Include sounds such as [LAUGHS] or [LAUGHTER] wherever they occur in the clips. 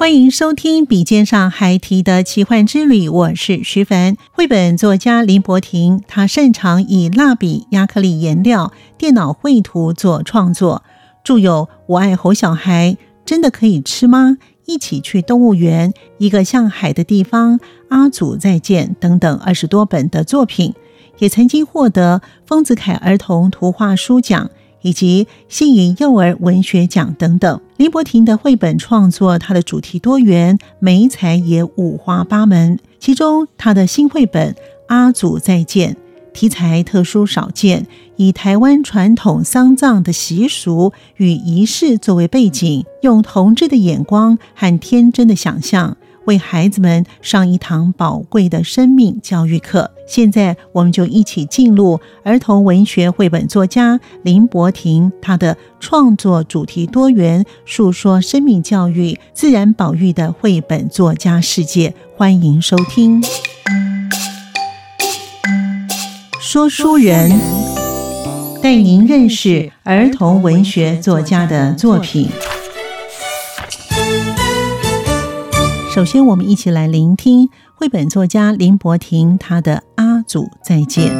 欢迎收听《笔尖上孩提的奇幻之旅》，我是徐凡。绘本作家林柏廷，他擅长以蜡笔、亚克力颜料、电脑绘图做创作，著有《我爱猴小孩》、真的可以吃吗？一起去动物园、一个像海的地方、阿祖再见等等二十多本的作品，也曾经获得丰子恺儿童图画书奖。以及星云幼儿文学奖等等，林伯廷的绘本创作，他的主题多元，媒材也五花八门。其中，他的新绘本《阿祖再见》题材特殊少见，以台湾传统丧葬的习俗与仪式作为背景，用童稚的眼光和天真的想象。为孩子们上一堂宝贵的生命教育课。现在，我们就一起进入儿童文学绘本作家林伯廷他的创作主题多元、诉说生命教育、自然保育的绘本作家世界。欢迎收听说书人带您认识儿童文学作家的作品。首先，我们一起来聆听绘本作家林柏廷他的《阿祖再见》。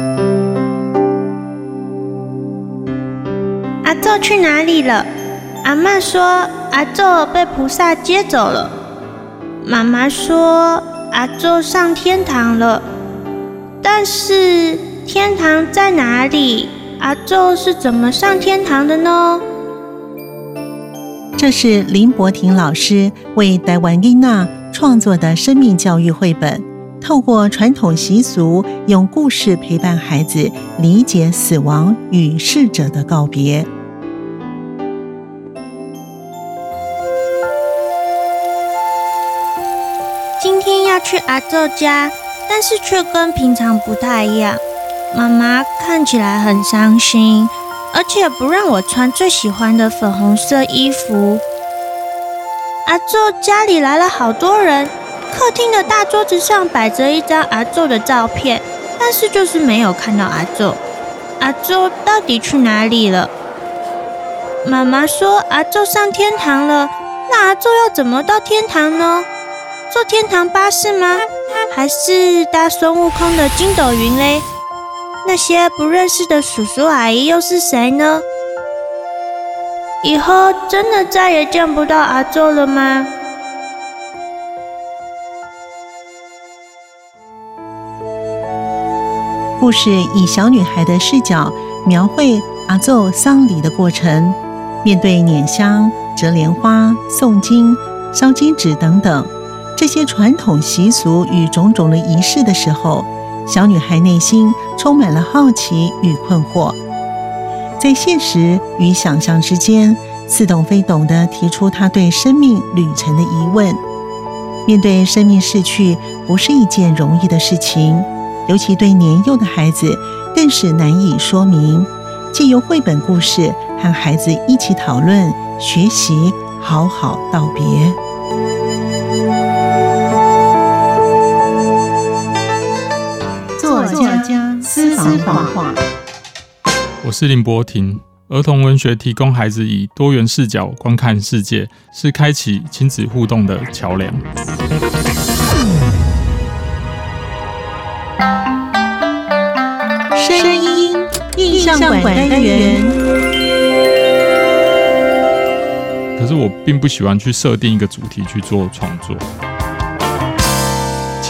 阿祖去哪里了？阿嬷说阿祖被菩萨接走了。妈妈说阿祖上天堂了。但是天堂在哪里？阿宙是怎么上天堂的呢？这是林柏廷老师为台湾囡仔创作的生命教育绘本，透过传统习俗，用故事陪伴孩子理解死亡与逝者的告别。今天要去阿祖家，但是却跟平常不太一样。妈妈看起来很伤心，而且不让我穿最喜欢的粉红色衣服。阿祖家里来了好多人，客厅的大桌子上摆着一张阿祖的照片，但是就是没有看到阿祖。阿祖到底去哪里了？妈妈说阿祖上天堂了，那阿祖要怎么到天堂呢？坐天堂巴士吗？还是搭孙悟空的筋斗云嘞？那些不认识的叔叔阿姨又是谁呢？以后真的再也见不到阿祖了吗？故事以小女孩的视角描绘阿祖丧礼的过程，面对捻香、折莲花、诵经、烧金纸等等这些传统习俗与种种的仪式的时候，小女孩内心充满了好奇与困惑。在现实与想象之间，似懂非懂地提出他对生命旅程的疑问。面对生命逝去，不是一件容易的事情，尤其对年幼的孩子更是难以说明。借由绘本故事和孩子一起讨论、学习，好好道别。作家私房话，我是林博廷。儿童文学提供孩子以多元视角观看世界，是开启亲子互动的桥梁。声音印象馆单元。可是我并不喜欢去设定一个主题去做创作。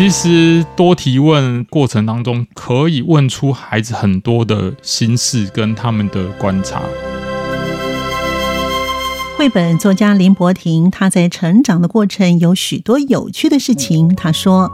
其实多提问过程当中，可以问出孩子很多的心事跟他们的观察。绘本作家林柏廷，他在成长的过程有许多有趣的事情。他说：“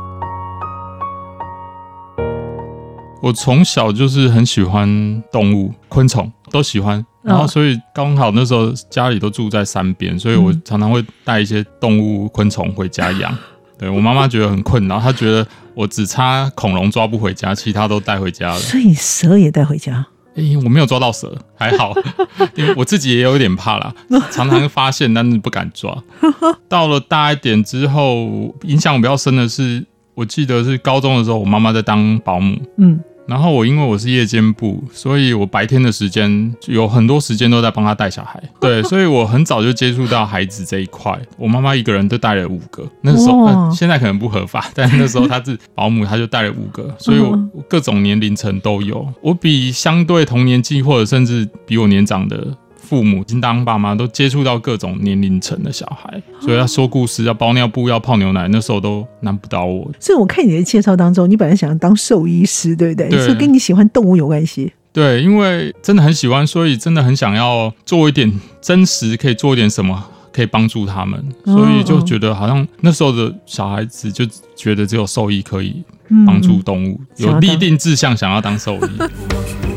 我从小就是很喜欢动物、昆虫，都喜欢。然后所以刚好那时候家里都住在山边，所以我常常会带一些动物、昆虫回家养。”对，我妈妈觉得很困扰，她觉得我只差恐龙抓不回家，其他都带回家了。所以蛇也带回家？哎、欸，我没有抓到蛇，还好，[LAUGHS] 因为我自己也有一点怕啦，常常发现，但是不敢抓。[LAUGHS] 到了大一点之后，印象比较深的是，我记得是高中的时候，我妈妈在当保姆。嗯。然后我因为我是夜间部，所以我白天的时间有很多时间都在帮他带小孩。[LAUGHS] 对，所以我很早就接触到孩子这一块。我妈妈一个人就带了五个，那时候、呃、现在可能不合法，但那时候她是 [LAUGHS] 保姆，她就带了五个，所以我各种年龄层都有。我比相对同年纪或者甚至比我年长的。父母经当爸妈都接触到各种年龄层的小孩，所以要说故事、要包尿布、要泡牛奶，那时候都难不倒我。所以我看你的介绍当中，你本来想要当兽医师，对不对？对，是跟你喜欢动物有关系。对，因为真的很喜欢，所以真的很想要做一点真实，可以做一点什么，可以帮助他们。所以就觉得好像那时候的小孩子就觉得只有兽医可以帮助动物，嗯、有立定志向想要当兽医。[LAUGHS]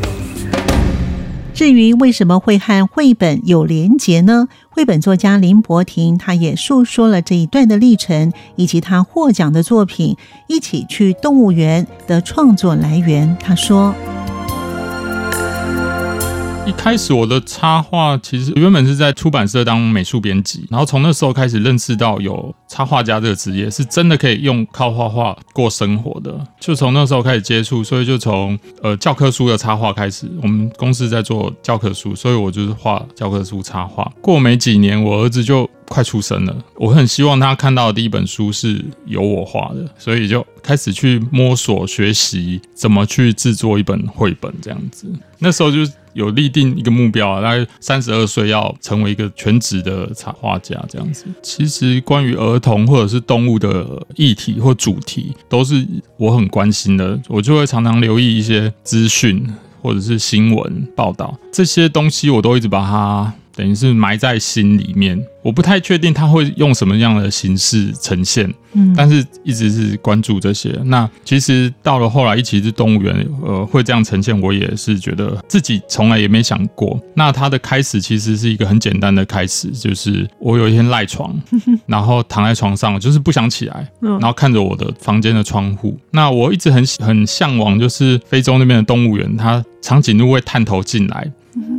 至于为什么会和绘本有连结呢？绘本作家林伯廷他也述说了这一段的历程，以及他获奖的作品《一起去动物园》的创作来源。他说。一开始我的插画其实原本是在出版社当美术编辑，然后从那时候开始认识到有插画家这个职业是真的可以用靠画画过生活的，就从那时候开始接触，所以就从呃教科书的插画开始。我们公司在做教科书，所以我就是画教科书插画。过没几年，我儿子就快出生了，我很希望他看到的第一本书是由我画的，所以就开始去摸索学习怎么去制作一本绘本这样子。那时候就。有立定一个目标啊，大概三十二岁要成为一个全职的插画家这样子。其实关于儿童或者是动物的议题或主题，都是我很关心的，我就会常常留意一些资讯或者是新闻报道，这些东西我都一直把它。等于是埋在心里面，我不太确定他会用什么样的形式呈现，嗯，但是一直是关注这些。那其实到了后来，一起是动物园，呃，会这样呈现，我也是觉得自己从来也没想过。那它的开始其实是一个很简单的开始，就是我有一天赖床，[LAUGHS] 然后躺在床上，就是不想起来，然后看着我的房间的窗户。那我一直很很向往，就是非洲那边的动物园，它长颈鹿会探头进来。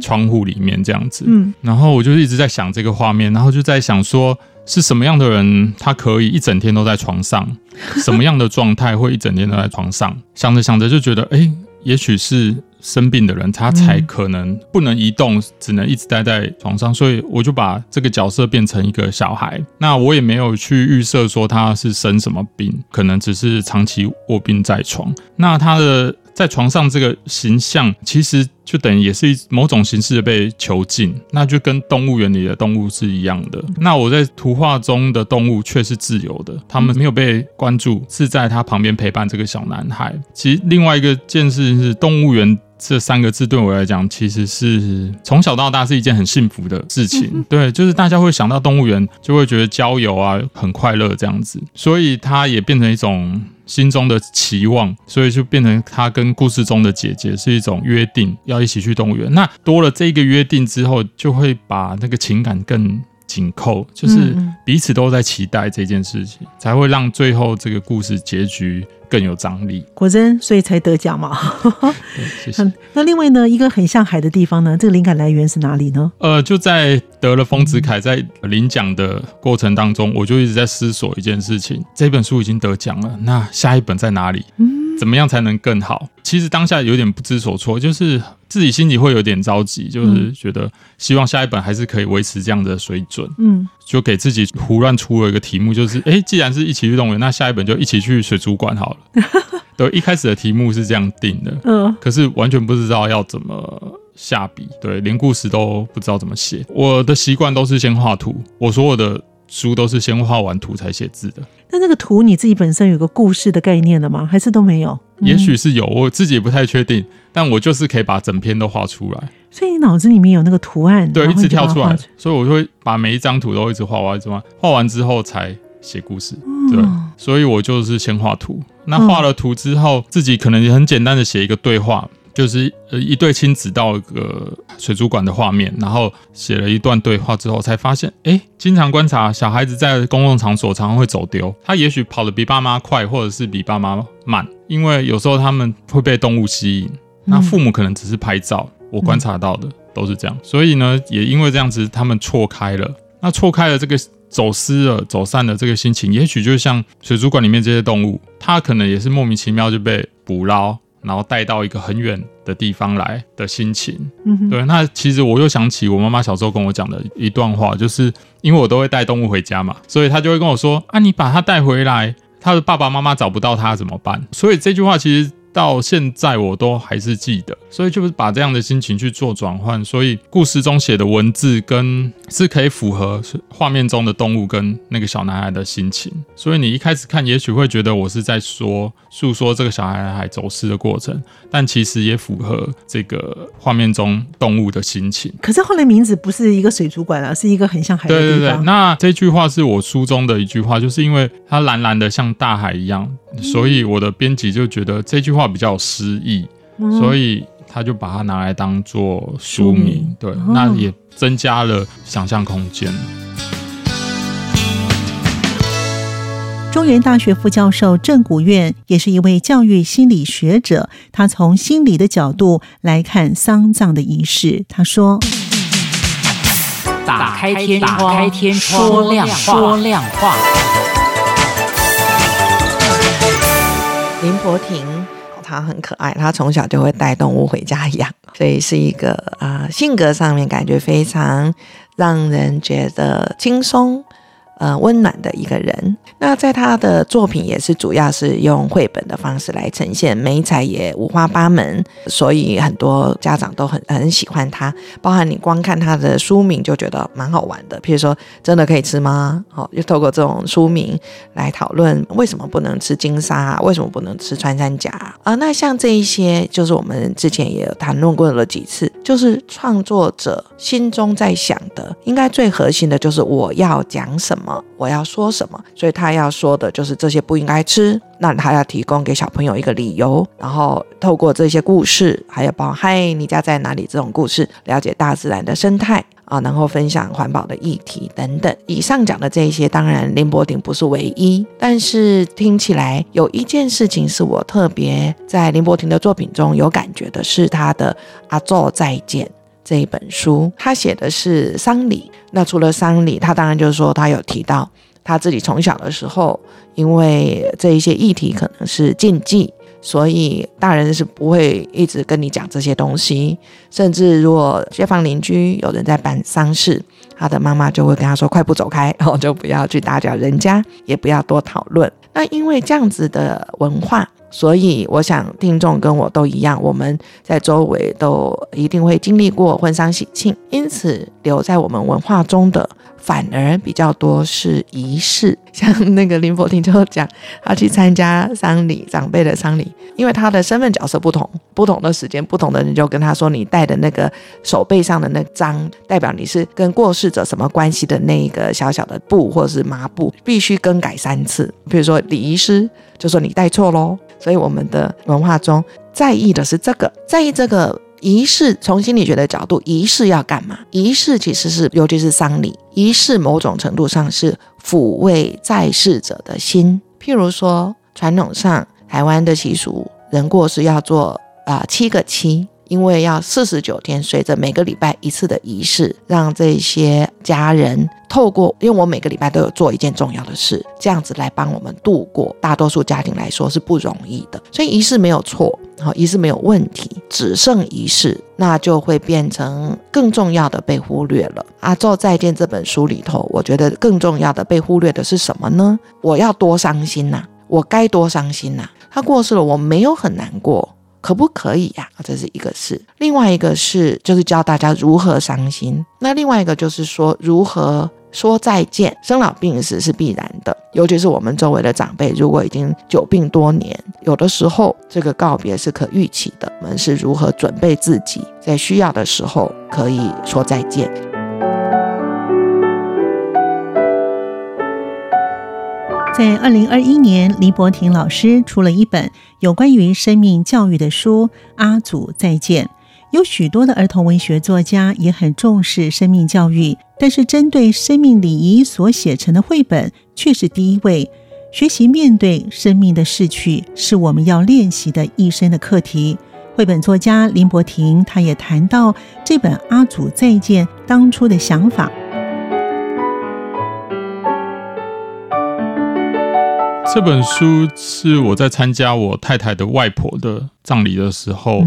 窗户里面这样子，嗯，然后我就一直在想这个画面，然后就在想说，是什么样的人他可以一整天都在床上，[LAUGHS] 什么样的状态会一整天都在床上？想着想着就觉得，哎，也许是生病的人，他才可能不能移动，只能一直待在床上，所以我就把这个角色变成一个小孩。那我也没有去预设说他是生什么病，可能只是长期卧病在床。那他的。在床上这个形象，其实就等于也是一某种形式的被囚禁，那就跟动物园里的动物是一样的。那我在图画中的动物却是自由的，他们没有被关注，是在他旁边陪伴这个小男孩。其实另外一个件事是，动物园这三个字对我来讲，其实是从小到大是一件很幸福的事情。[LAUGHS] 对，就是大家会想到动物园，就会觉得郊游啊很快乐这样子，所以它也变成一种。心中的期望，所以就变成他跟故事中的姐姐是一种约定，要一起去动物园。那多了这个约定之后，就会把那个情感更紧扣，就是彼此都在期待这件事情，嗯、才会让最后这个故事结局更有张力。果真，所以才得奖嘛。对，谢谢。[LAUGHS] 那另外呢，一个很像海的地方呢，这个灵感来源是哪里呢？呃，就在得了丰子恺在领奖的过程当中，我就一直在思索一件事情：这本书已经得奖了，那下一本在哪里？嗯怎么样才能更好？其实当下有点不知所措，就是自己心里会有点着急，就是觉得希望下一本还是可以维持这样的水准。嗯，就给自己胡乱出了一个题目，就是哎，既然是一起去动物园，那下一本就一起去水族馆好了。[LAUGHS] 对，一开始的题目是这样定的，嗯，可是完全不知道要怎么下笔，对，连故事都不知道怎么写。我的习惯都是先画图，我所有的。书都是先画完图才写字的。那那个图你自己本身有个故事的概念了吗？还是都没有？嗯、也许是有，我自己也不太确定。但我就是可以把整篇都画出来。所以你脑子里面有那个图案，对，一直跳出来。所以我就会把每一张图都一直画完，一直画，画完之后才写故事。对，嗯、所以我就是先画图。那画了图之后，自己可能也很简单的写一个对话。就是呃一对亲子到一个水族馆的画面，然后写了一段对话之后，才发现，哎，经常观察小孩子在公共场所常常会走丢，他也许跑得比爸妈快，或者是比爸妈慢，因为有时候他们会被动物吸引，那父母可能只是拍照，我观察到的都是这样，所以呢，也因为这样子，他们错开了，那错开了这个走失了、走散的这个心情，也许就像水族馆里面这些动物，它可能也是莫名其妙就被捕捞。然后带到一个很远的地方来的心情，嗯哼，对。那其实我又想起我妈妈小时候跟我讲的一段话，就是因为我都会带动物回家嘛，所以她就会跟我说：“啊，你把它带回来，他的爸爸妈妈找不到它怎么办？”所以这句话其实。到现在我都还是记得，所以就是把这样的心情去做转换，所以故事中写的文字跟是可以符合画面中的动物跟那个小男孩的心情，所以你一开始看也许会觉得我是在说诉说这个小男孩走失的过程，但其实也符合这个画面中动物的心情。可是后来名字不是一个水族馆啊，是一个很像海的地方。对对对，那这句话是我书中的一句话，就是因为它蓝蓝的像大海一样。所以我的编辑就觉得这句话比较有诗意，嗯、所以他就把它拿来当做书名，对，哦、那也增加了想象空间。中原大学副教授郑古院也是一位教育心理学者，他从心理的角度来看丧葬的仪式。他说：“打开天窗，打开天窗，说亮话，说亮话。”林柏廷，他很可爱，他从小就会带动物回家养，[LAUGHS] 所以是一个啊、呃、性格上面感觉非常让人觉得轻松。呃，温暖的一个人。那在他的作品也是主要是用绘本的方式来呈现，美彩也五花八门，所以很多家长都很很喜欢他。包含你光看他的书名就觉得蛮好玩的，譬如说“真的可以吃吗？”好，就透过这种书名来讨论为什么不能吃金沙，为什么不能吃穿山甲啊？那像这一些，就是我们之前也有谈论过了几次，就是创作者心中在想的，应该最核心的就是我要讲什么。我要说什么？所以他要说的就是这些不应该吃。那他要提供给小朋友一个理由，然后透过这些故事，还有包括“嗨，你家在哪里”这种故事，了解大自然的生态啊，然后分享环保的议题等等。以上讲的这一些，当然林柏廷不是唯一，但是听起来有一件事情是我特别在林柏廷的作品中有感觉的，是他的《阿祖再见》。这一本书，他写的是丧礼。那除了丧礼，他当然就是说，他有提到他自己从小的时候，因为这一些议题可能是禁忌，所以大人是不会一直跟你讲这些东西。甚至如果街坊邻居有人在办丧事，他的妈妈就会跟他说：“快步走开，然 [LAUGHS] 后就不要去打搅人家，也不要多讨论。”那因为这样子的文化。所以，我想听众跟我都一样，我们在周围都一定会经历过婚丧喜庆，因此留在我们文化中的反而比较多是仪式。像那个林柏廷就讲，他去参加丧礼，长辈的丧礼，因为他的身份角色不同，不同的时间，不同的人就跟他说，你带的那个手背上的那张，代表你是跟过世者什么关系的那一个小小的布或者是麻布，必须更改三次。比如说礼仪师就说你带错喽。所以我们的文化中在意的是这个，在意这个仪式从心理学的角度，仪式要干嘛？仪式其实是，尤其是丧礼，仪式某种程度上是抚慰在世者的心。譬如说，传统上台湾的习俗，人过世要做啊、七个七。因为要四十九天，随着每个礼拜一次的仪式，让这些家人透过，因为我每个礼拜都有做一件重要的事，这样子来帮我们度过。大多数家庭来说是不容易的，所以仪式没有错，好，仪式没有问题，只剩仪式，那就会变成更重要的被忽略了。阿祖再见这本书里头，我觉得更重要的被忽略的是什么呢？我要多伤心呐、我该多伤心呐、他过世了，我没有很难过。可不可以呀？这是一个事，另外一个是就是教大家如何伤心。那另外一个就是说如何说再见。生老病死是必然的，尤其是我们周围的长辈，如果已经久病多年，有的时候这个告别是可预期的。我们是如何准备自己，在需要的时候可以说再见。在二零二一年，林柏廷老师出了一本有关于生命教育的书《阿祖再见》。有许多的儿童文学作家也很重视生命教育，但是针对生命礼仪所写成的绘本却是第一位。学习面对生命的逝去，是我们要练习的一生的课题。绘本作家林柏廷他也谈到这本《阿祖再见》当初的想法。这本书是我在参加我太太的外婆的葬礼的时候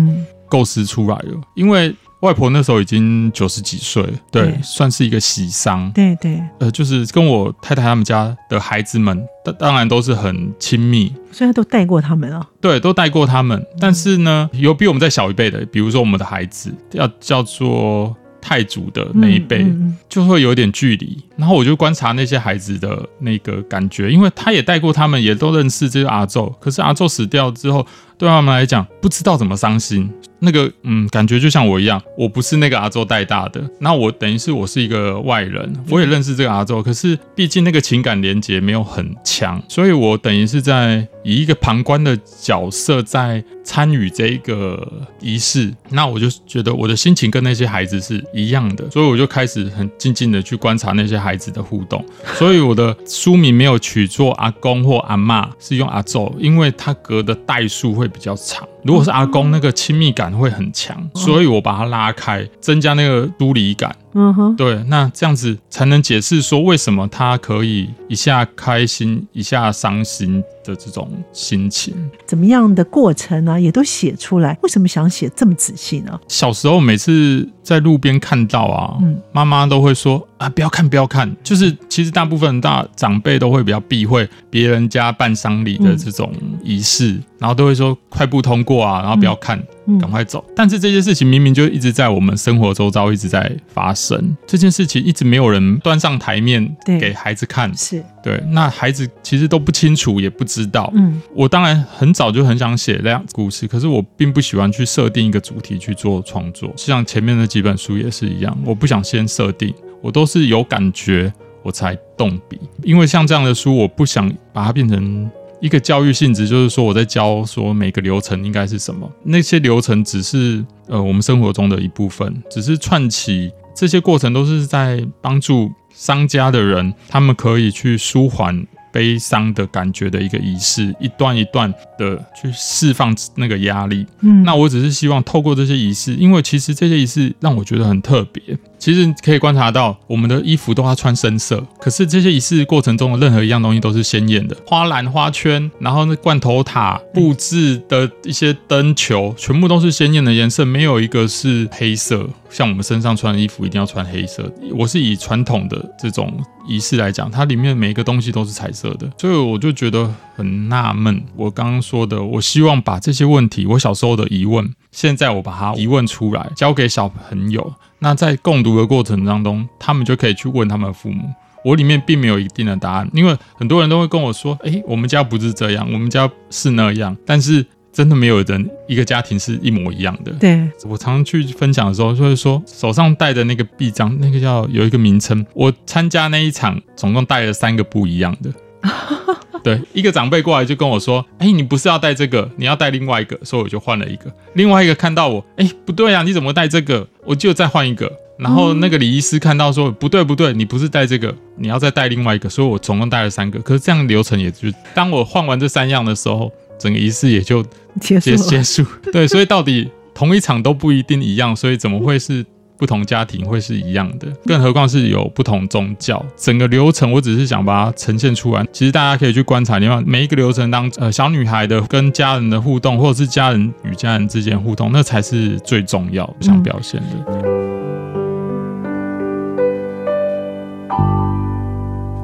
构思出来的，因为外婆那时候已经九十几岁，对，对，算是一个喜丧。对对，呃，就是跟我太太他们家的孩子们，当当然都是很亲密，所以他都带过他们啊。对，都带过他们，但是呢，有比我们再小一辈的，比如说我们的孩子，要叫做。太祖的那一辈就会有点距离，然后我就观察那些孩子的那个感觉，因为他也带过他们，也都认识这个阿宙，可是阿宙死掉之后，对他们来讲不知道怎么伤心。那个嗯，感觉就像我一样，我不是那个阿周带大的，那我等于是我是一个外人，我也认识这个阿周，可是毕竟那个情感连接没有很强，所以我等于是在以一个旁观的角色在参与这一个仪式，那我就觉得我的心情跟那些孩子是一样的，所以我就开始很静静的去观察那些孩子的互动，所以我的书名没有取作阿公或阿嬷，是用阿周，因为他隔的代数会比较长。如果是阿公，那个亲密感会很强，所以我把它拉开，增加那个疏离感。嗯哼，对，那这样子才能解释说为什么他可以一下开心，一下伤心的这种心情。怎么样的过程呢？也都写出来。为什么想写这么仔细呢？小时候每次在路边看到啊，妈妈都会说啊，不要看，不要看。就是其实大部分大长辈都会比较避讳别人家办丧礼的这种仪式，然后都会说快步通过啊，然后不要看。赶快走！但是这件事情明明就一直在我们生活周遭一直在发生，这件事情一直没有人端上台面给孩子看。是对，那孩子其实都不清楚，也不知道。嗯，我当然很早就很想写那样故事，可是我并不喜欢去设定一个主题去做创作。像前面那几本书也是一样，我不想先设定，我都是有感觉我才动笔。因为像这样的书，我不想把它变成。一个教育性质就是说，我在教说每个流程应该是什么，那些流程只是呃我们生活中的一部分，只是串起这些过程都是在帮助商家的人，他们可以去舒缓悲伤的感觉的一个仪式，一段一段的去释放那个压力。嗯，那我只是希望透过这些仪式，因为其实这些仪式让我觉得很特别。其实可以观察到，我们的衣服都要穿深色，可是这些仪式过程中的任何一样东西都是鲜艳的，花篮、花圈，然后那罐头塔布置的一些灯球，全部都是鲜艳的颜色，没有一个是黑色。像我们身上穿的衣服一定要穿黑色。我是以传统的这种仪式来讲，它里面每一个东西都是彩色的，所以我就觉得很纳闷。我刚刚说的，我希望把这些问题，我小时候的疑问，现在我把它疑问出来，交给小朋友。那在共读的过程当中，他们就可以去问他们父母。我里面并没有一定的答案，因为很多人都会跟我说：“诶，我们家不是这样，我们家是那样。”但是真的没有人一个家庭是一模一样的。对，我常常去分享的时候，就是说手上戴的那个臂章，那个叫有一个名称。我参加那一场，总共带了三个不一样的。[LAUGHS] 对，一个长辈过来就跟我说：“哎，你不是要戴这个，你要戴另外一个。”所以我就换了一个。另外一个看到我，哎，不对啊，你怎么戴这个？我就再换一个。然后那个礼仪师看到说：“不对不对，你不是戴这个，你要再戴另外一个。”所以我总共带了三个。可是这样流程也就当我换完这三样的时候，整个仪式也就结结结束。[LAUGHS] 对，所以到底同一场都不一定一样，所以怎么会是？不同家庭会是一样的，更何况是有不同宗教。整个流程，我只是想把它呈现出来。其实大家可以去观察，你看每一个流程当呃小女孩的跟家人的互动，或者是家人与家人之间互动，那才是最重要想表现的。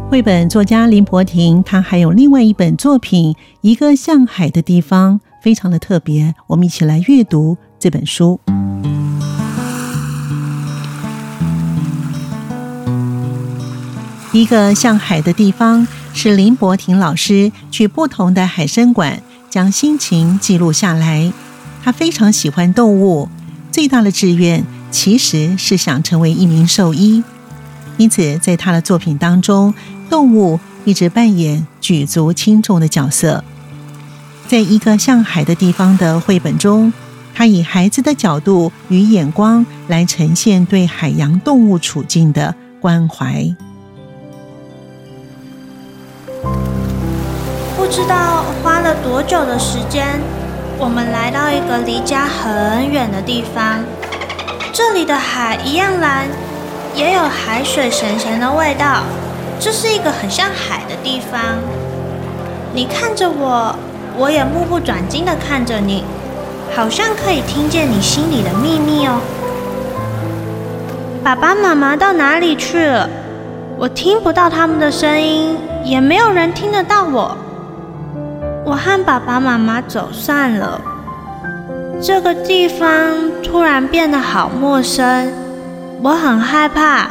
绘、嗯、本作家林柏廷，她还有另外一本作品《一个像海的地方》，非常的特别。我们一起来阅读这本书。一个像海的地方，是林伯廷老师去不同的海生馆，将心情记录下来。他非常喜欢动物，最大的志愿其实是想成为一名兽医。因此，在他的作品当中，动物一直扮演举足轻重的角色。在一个像海的地方的绘本中，他以孩子的角度与眼光来呈现对海洋动物处境的关怀。不知道花了多久的时间，我们来到一个离家很远的地方。这里的海一样蓝，也有海水咸咸的味道。这是一个很像海的地方。你看着我，我也目不转睛地看着你，好像可以听见你心里的秘密哦。爸爸妈妈到哪里去了？我听不到他们的声音，也没有人听得到我。我和爸爸妈妈走散了，这个地方突然变得好陌生，我很害怕，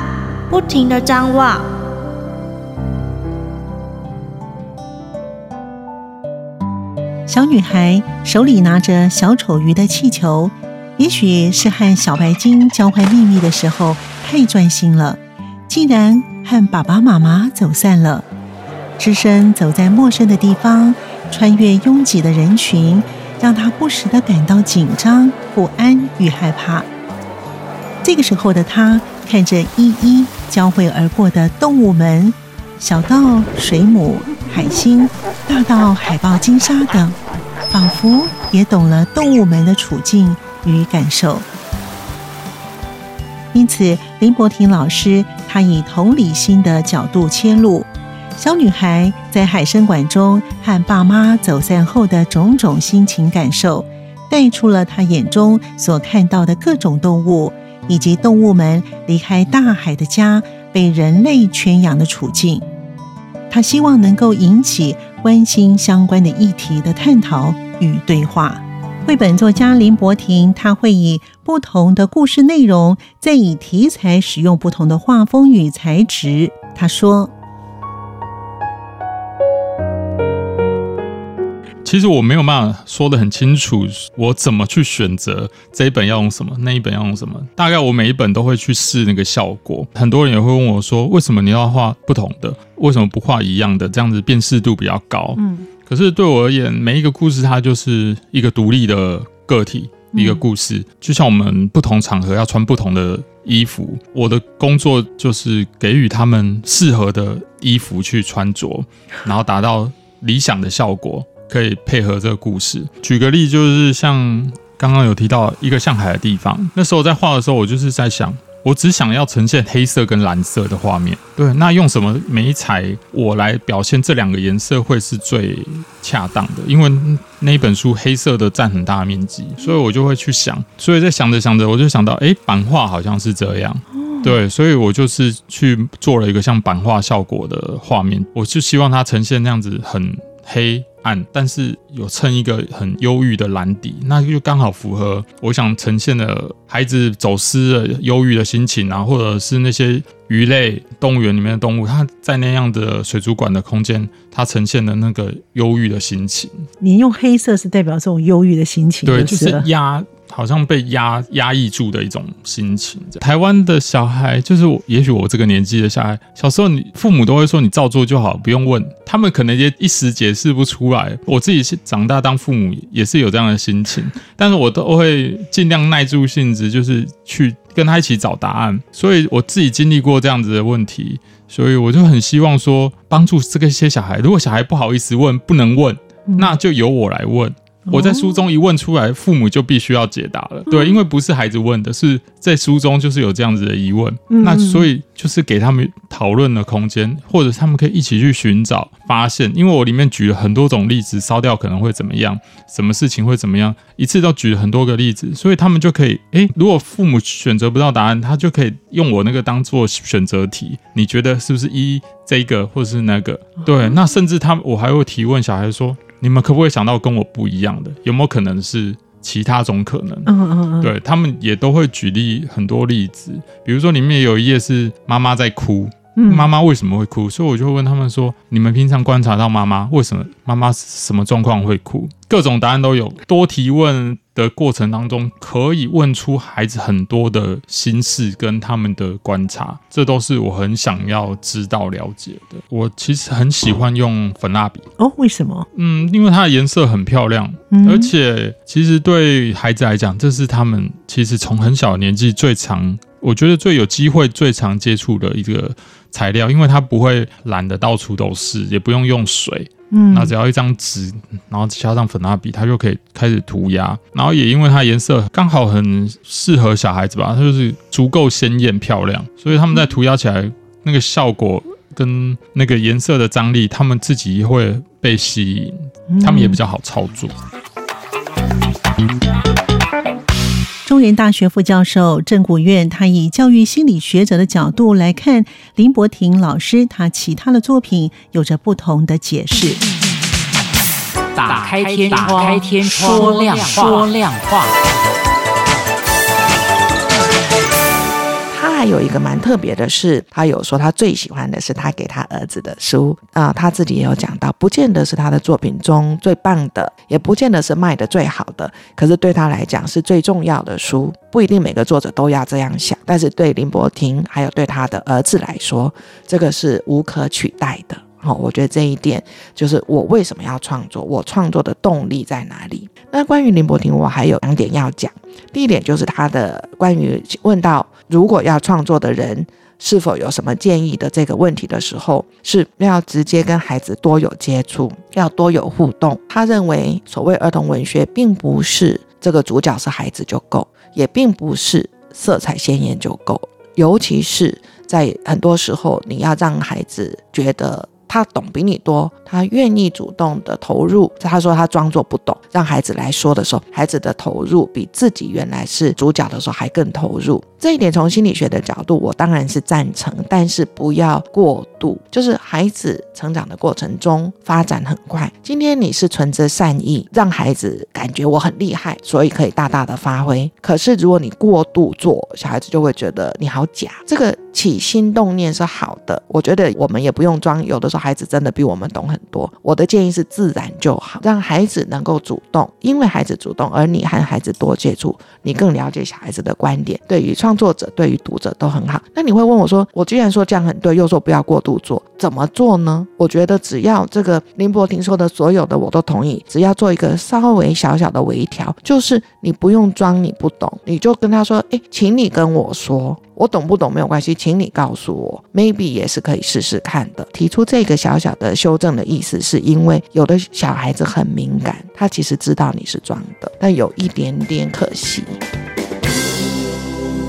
不停地张望。小女孩手里拿着小丑鱼的气球，也许是和小白鲸交换秘密的时候太专心了，竟然和爸爸妈妈走散了。只身走在陌生的地方。穿越拥挤的人群，让她不时地感到紧张、不安与害怕。这个时候的她，看着一一交汇而过的动物们，小到水母、海星，大到海豹、鲸鲨等，仿佛也懂了动物们的处境与感受。因此，林伯廷老师他以同理心的角度切入。小女孩在海生馆中和爸妈走散后的种种心情感受，带出了她眼中所看到的各种动物，以及动物们离开大海的家，被人类圈养的处境。他希望能够引起关心相关的议题的探讨与对话。绘本作家林伯廷，他会以不同的故事内容，再以题材使用不同的画风与材质。他说。其实我没有办法说得很清楚，我怎么去选择这一本要用什么，那一本要用什么。大概我每一本都会去试那个效果。很多人也会问我说，为什么你要画不同的？为什么不画一样的？这样子辨识度比较高。嗯。可是对我而言，每一个故事它就是一个独立的个体，一个故事。就像我们不同场合要穿不同的衣服，我的工作就是给予他们适合的衣服去穿着，然后达到理想的效果。可以配合这个故事。举个例，就是像刚刚有提到一个像海的地方，那时候在画的时候，我就是在想，我只想要呈现黑色跟蓝色的画面。对，那用什么媒材我来表现这两个颜色会是最恰当的？因为那本书黑色的占很大的面积，所以我就会去想。所以在想着想着，我就想到，哎，版画好像是这样。对，所以我就是去做了一个像版画效果的画面，我就希望它呈现那样子很黑。暗，但是有衬一个很忧郁的蓝底，那就刚好符合我想呈现的孩子走失的忧郁的心情啊，或者是那些鱼类动物园里面的动物，它在那样的水族馆的空间，它呈现的那个忧郁的心情。你用黑色是代表这种忧郁的心情，对，就是压好像被压压抑住的一种心情。台湾的小孩，就是我，也许我这个年纪的小孩，小时候你父母都会说你照做就好，不用问。他们可能也一时解释不出来。我自己是长大当父母也是有这样的心情，但是我都会尽量耐住性子，就是去跟他一起找答案。所以我自己经历过这样子的问题，所以我就很希望说帮助这个些小孩。如果小孩不好意思问，不能问，那就由我来问。我在书中一问出来，父母就必须要解答了。对，因为不是孩子问的，是在书中就是有这样子的疑问。那所以就是给他们讨论的空间，或者他们可以一起去寻找发现。因为我里面举了很多种例子，烧掉可能会怎么样，什么事情会怎么样，一次都举了很多个例子，所以他们就可以，诶，如果父母选择不到答案，他就可以用我那个当做选择题。你觉得是不是一这个，或者是那个？对，那甚至他我还会提问小孩说。你们可不可以想到跟我不一样的？有没有可能是其他种可能？嗯嗯嗯。对，他们也都会举例很多例子，比如说里面有一页是妈妈在哭，妈妈为什么会哭？所以我就会问他们说：你们平常观察到妈妈为什么妈妈什么状况会哭？各种答案都有，多提问的过程当中，可以问出孩子很多的心事跟他们的观察，这都是我很想要知道了解的。我其实很喜欢用粉蜡笔哦，为什么？嗯，因为它的颜色很漂亮，而且其实对孩子来讲，这是他们其实从很小的年纪最常，我觉得最有机会最常接触的一个材料，因为它不会懒得到处都是，也不用用水。嗯，那只要一张纸，然后加上粉蜡笔，它就可以开始涂鸦。然后也因为它颜色刚好很适合小孩子吧，它就是足够鲜艳漂亮，所以他们在涂鸦起来那个效果跟那个颜色的张力，他们自己会被吸引，他们也比较好操作。中原大学副教授郑古院，他以教育心理学者的角度来看林伯廷老师他其他的作品，有着不同的解释。打开天窗，打开天窗，说亮话，说亮话。他有一个蛮特别的是，他有说他最喜欢的是他给他儿子的书啊、他自己也有讲到，不见得是他的作品中最棒的，也不见得是卖的最好的，可是对他来讲是最重要的书。不一定每个作者都要这样想，但是对林伯廷还有对他的儿子来说，这个是无可取代的。好、我觉得这一点就是我为什么要创作，我创作的动力在哪里？那关于林柏廷，我还有两点要讲。第一点就是他的关于问到如果要创作的人是否有什么建议的这个问题的时候，是要直接跟孩子多有接触，要多有互动。他认为所谓儿童文学，并不是这个主角是孩子就够，也并不是色彩鲜艳就够，尤其是在很多时候，你要让孩子觉得。他懂比你多，他愿意主动的投入。他说他装作不懂，让孩子来说的时候，孩子的投入比自己原来是主角的时候还更投入。这一点从心理学的角度，我当然是赞成，但是不要过度。就是孩子成长的过程中发展很快，今天你是存着善意，让孩子感觉我很厉害，所以可以大大的发挥。可是如果你过度做，小孩子就会觉得你好假。这个起心动念是好的，我觉得我们也不用装，有的时候。孩子真的比我们懂很多。我的建议是自然就好，让孩子能够主动，因为孩子主动，而你和孩子多接触，你更了解小孩子的观点，对于创作者、对于读者都很好。那你会问我说：“我既然说这样很对，又说不要过度做，怎么做呢？”我觉得只要这个林柏廷说的所有的我都同意，只要做一个稍微小小的微调，就是你不用装你不懂，你就跟他说：“诶，请你跟我说。”我懂不懂没有关系，请你告诉我，maybe 也是可以试试看的。提出这个小小的修正的意思，是因为有的小孩子很敏感，他其实知道你是装的，但有一点点可惜。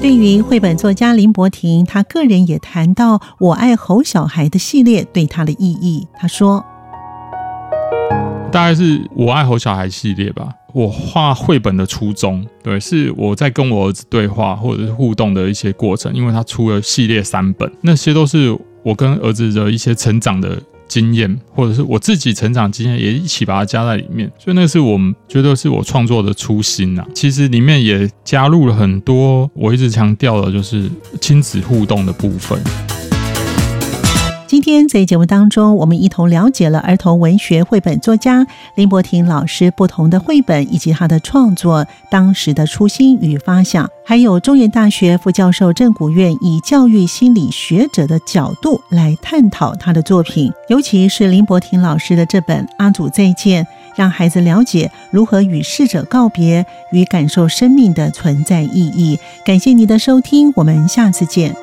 对于绘本作家林柏廷，他个人也谈到《我爱吼小孩》的系列对他的意义。他说：“大概是我爱吼小孩系列吧。”我画绘本的初衷，对，是我在跟我儿子对话或者是互动的一些过程，因为他出了系列三本，那些都是我跟儿子的一些成长的经验，或者是我自己成长经验也一起把它加在里面，所以那是我们觉得是我创作的初心呐。其实里面也加入了很多我一直强调的，就是亲子互动的部分。今天在节目当中，我们一同了解了儿童文学绘本作家林伯廷老师不同的绘本以及他的创作当时的初心与发想，还有中原大学副教授郑古院以教育心理学者的角度来探讨他的作品，尤其是林伯廷老师的这本《阿祖再见》，让孩子了解如何与逝者告别与感受生命的存在意义。感谢您的收听，我们下次见。